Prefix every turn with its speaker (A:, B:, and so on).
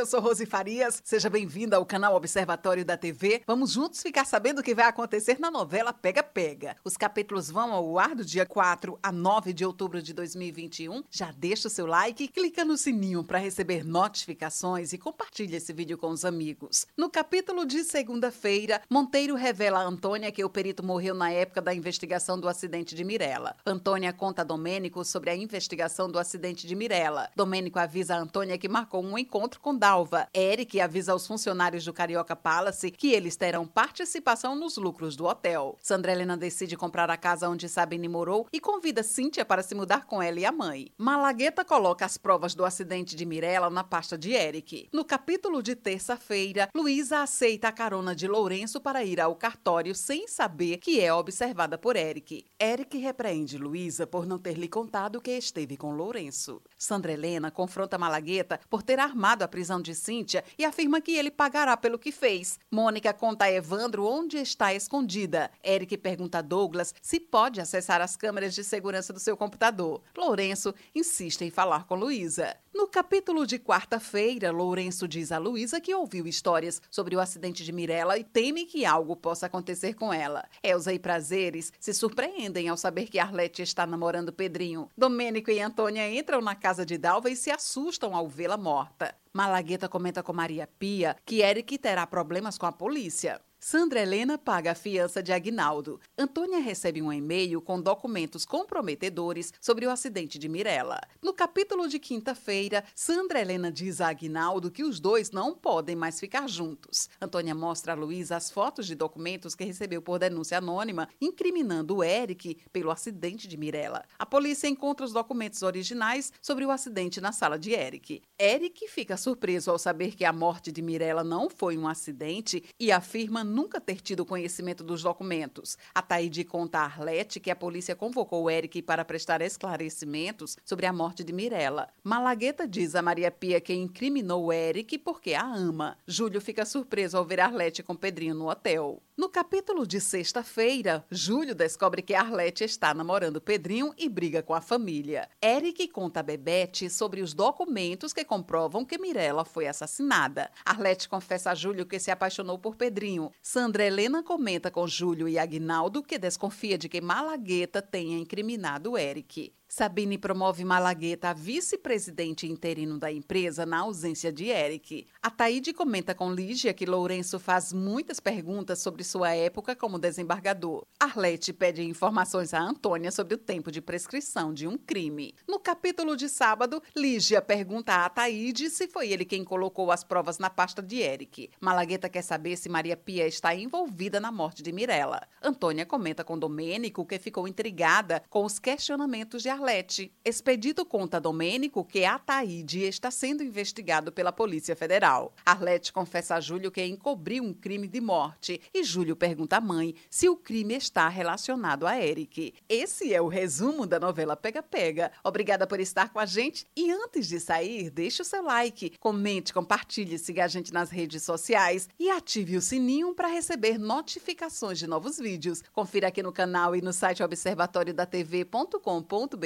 A: eu sou Rose Farias. Seja bem-vinda ao canal Observatório da TV. Vamos juntos ficar sabendo o que vai acontecer na novela Pega Pega. Os capítulos vão ao ar do dia 4 a 9 de outubro de 2021. Já deixa o seu like clica no sininho para receber notificações e compartilha esse vídeo com os amigos. No capítulo de segunda-feira, Monteiro revela a Antônia que o perito morreu na época da investigação do acidente de Mirella. Antônia conta a Domênico sobre a investigação do acidente de Mirella. Domênico avisa a Antônia que marcou um encontro com Dalva. Eric avisa aos funcionários do Carioca Palace que eles terão participação nos lucros do hotel. Sandra Helena decide comprar a casa onde Sabine morou e convida Cíntia para se mudar com ela e a mãe. Malagueta coloca as provas do acidente de Mirella na pasta de Eric. No capítulo de terça-feira, Luísa aceita a carona de Lourenço para ir ao cartório sem saber que é observada por Eric. Eric repreende Luísa por não ter lhe contado que esteve com Lourenço. Sandra Helena confronta Malagueta por ter armado a prisão de Cíntia e afirma que ele pagará pelo que fez. Mônica conta a Evandro onde está escondida. Eric pergunta a Douglas se pode acessar as câmeras de segurança do seu computador. Lourenço insiste em falar com Luísa. No capítulo de quarta-feira, Lourenço diz a Luísa que ouviu histórias sobre o acidente de Mirella e teme que algo possa acontecer com ela. Elza e Prazeres se surpreendem ao saber que Arlete está namorando Pedrinho. Domênico e Antônia entram na casa de Dalva e se assustam ao vê-la morta. Malagueta comenta com Maria Pia que Eric terá problemas com a polícia. Sandra Helena paga a fiança de Agnaldo. Antônia recebe um e-mail com documentos comprometedores sobre o acidente de Mirella. No capítulo de quinta-feira, Sandra Helena diz a Agnaldo que os dois não podem mais ficar juntos. Antônia mostra a Luísa as fotos de documentos que recebeu por denúncia anônima, incriminando o Eric pelo acidente de Mirella. A polícia encontra os documentos originais sobre o acidente na sala de Eric. Eric fica surpreso ao saber que a morte de Mirella não foi um acidente e afirma nunca ter tido conhecimento dos documentos. A Taide conta a Arlete que a polícia convocou Eric para prestar esclarecimentos sobre a morte de Mirella. Malagueta diz a Maria Pia que incriminou Eric porque a ama. Júlio fica surpreso ao ver Arlete com Pedrinho no hotel. No capítulo de sexta-feira, Júlio descobre que Arlete está namorando Pedrinho e briga com a família. Eric conta a Bebete sobre os documentos que comprovam que Mirella foi assassinada. Arlete confessa a Júlio que se apaixonou por Pedrinho. Sandra Helena comenta com Júlio e Agnaldo que desconfia de que Malagueta tenha incriminado Eric. Sabine promove Malagueta a vice-presidente interino da empresa na ausência de Eric. A Taíde comenta com Lígia que Lourenço faz muitas perguntas sobre sua época como desembargador. Arlete pede informações a Antônia sobre o tempo de prescrição de um crime. No capítulo de sábado, Lígia pergunta a Taíde se foi ele quem colocou as provas na pasta de Eric. Malagueta quer saber se Maria Pia está envolvida na morte de Mirella. Antônia comenta com Domênico que ficou intrigada com os questionamentos de Arlete. Expedito conta Domênico que Ataíde está sendo investigado pela Polícia Federal. Arlete confessa a Júlio que encobriu um crime de morte e Júlio pergunta à mãe se o crime está relacionado a Eric. Esse é o resumo da novela Pega Pega. Obrigada por estar com a gente e antes de sair, deixe o seu like, comente, compartilhe, siga a gente nas redes sociais e ative o sininho para receber notificações de novos vídeos. Confira aqui no canal e no site